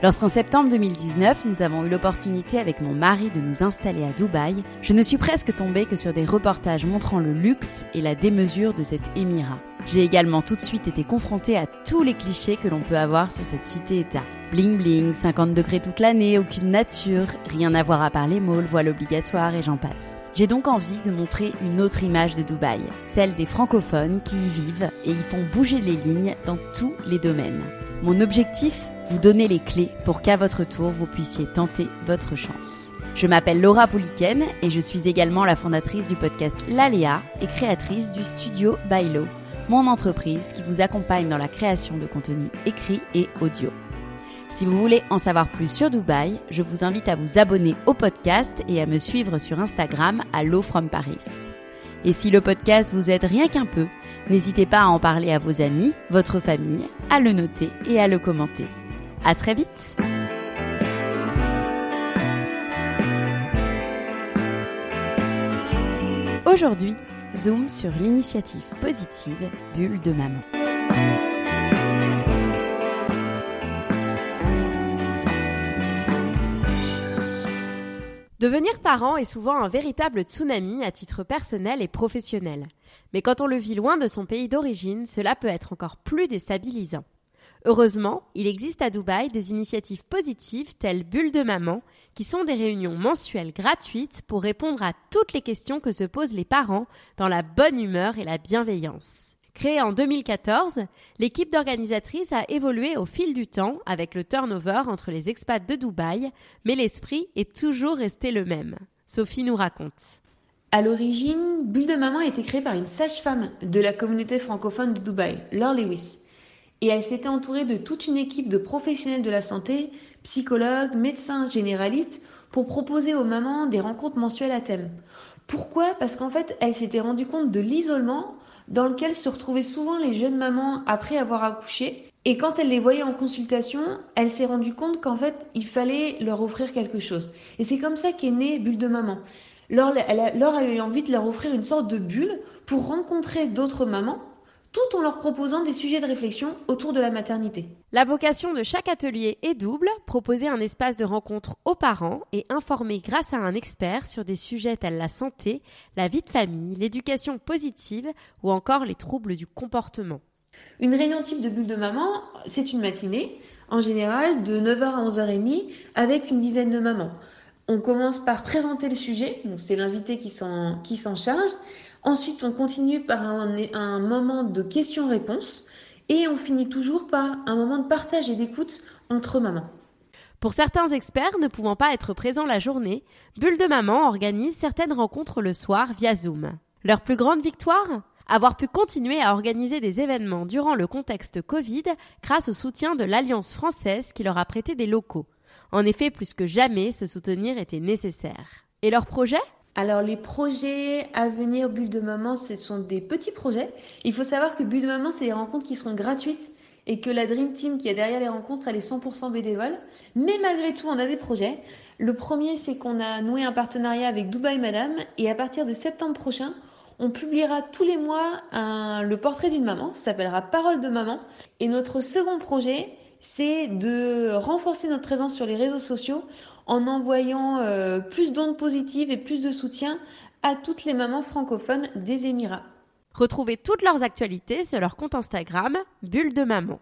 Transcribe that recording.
Lorsqu'en septembre 2019, nous avons eu l'opportunité avec mon mari de nous installer à Dubaï, je ne suis presque tombée que sur des reportages montrant le luxe et la démesure de cet émirat. J'ai également tout de suite été confrontée à tous les clichés que l'on peut avoir sur cette cité-État. Bling bling, 50 degrés toute l'année, aucune nature, rien à voir à part les malls, voile obligatoire et j'en passe. J'ai donc envie de montrer une autre image de Dubaï, celle des francophones qui y vivent et y font bouger les lignes dans tous les domaines. Mon objectif Vous donner les clés pour qu'à votre tour vous puissiez tenter votre chance. Je m'appelle Laura Pouliken et je suis également la fondatrice du podcast L'Aléa et créatrice du studio Bailo, mon entreprise qui vous accompagne dans la création de contenu écrit et audio. Si vous voulez en savoir plus sur Dubaï, je vous invite à vous abonner au podcast et à me suivre sur Instagram à Low from Paris. Et si le podcast vous aide rien qu'un peu, n'hésitez pas à en parler à vos amis, votre famille, à le noter et à le commenter. À très vite! Aujourd'hui, zoom sur l'initiative positive Bulle de Maman. Devenir parent est souvent un véritable tsunami à titre personnel et professionnel. Mais quand on le vit loin de son pays d'origine, cela peut être encore plus déstabilisant. Heureusement, il existe à Dubaï des initiatives positives telles Bulle de Maman, qui sont des réunions mensuelles gratuites pour répondre à toutes les questions que se posent les parents dans la bonne humeur et la bienveillance. Créée en 2014, l'équipe d'organisatrices a évolué au fil du temps avec le turnover entre les expats de Dubaï, mais l'esprit est toujours resté le même. Sophie nous raconte. À l'origine, Bulle de Maman a été créée par une sage-femme de la communauté francophone de Dubaï, Laure Lewis. Et elle s'était entourée de toute une équipe de professionnels de la santé, psychologues, médecins, généralistes, pour proposer aux mamans des rencontres mensuelles à thème. Pourquoi? Parce qu'en fait, elle s'était rendue compte de l'isolement dans lequel se retrouvaient souvent les jeunes mamans après avoir accouché. Et quand elle les voyait en consultation, elle s'est rendue compte qu'en fait, il fallait leur offrir quelque chose. Et c'est comme ça qu'est née Bulle de Maman. Laure, elle a, eu envie de leur offrir une sorte de bulle pour rencontrer d'autres mamans tout en leur proposant des sujets de réflexion autour de la maternité. La vocation de chaque atelier est double, proposer un espace de rencontre aux parents et informer grâce à un expert sur des sujets tels la santé, la vie de famille, l'éducation positive ou encore les troubles du comportement. Une réunion type de bulle de maman, c'est une matinée, en général de 9h à 11h30, avec une dizaine de mamans. On commence par présenter le sujet, donc c'est l'invité qui s'en charge. Ensuite, on continue par un, moment de questions-réponses et on finit toujours par un moment de partage et d'écoute entre mamans. Pour certains experts ne pouvant pas être présents la journée, Bulle de Maman organise certaines rencontres le soir via Zoom. Leur plus grande victoire? Avoir pu continuer à organiser des événements durant le contexte Covid grâce au soutien de l'Alliance française qui leur a prêté des locaux. En effet, plus que jamais, se soutenir était nécessaire. Et leur projet? Alors les projets à venir Bulle de Maman, ce sont des petits projets. Il faut savoir que Bulle de Maman, c'est des rencontres qui seront gratuites et que la Dream Team qui est derrière les rencontres, elle est 100% bénévole. Mais malgré tout, on a des projets. Le premier, c'est qu'on a noué un partenariat avec Dubaï Madame et à partir de septembre prochain, on publiera tous les mois le portrait d'une maman. Ça s'appellera Parole de maman. Et notre second projet, c'est de renforcer notre présence sur les réseaux sociaux en envoyant euh, plus d'ondes positives et plus de soutien à toutes les mamans francophones des Émirats. Retrouvez toutes leurs actualités sur leur compte Instagram, Bulle de Maman.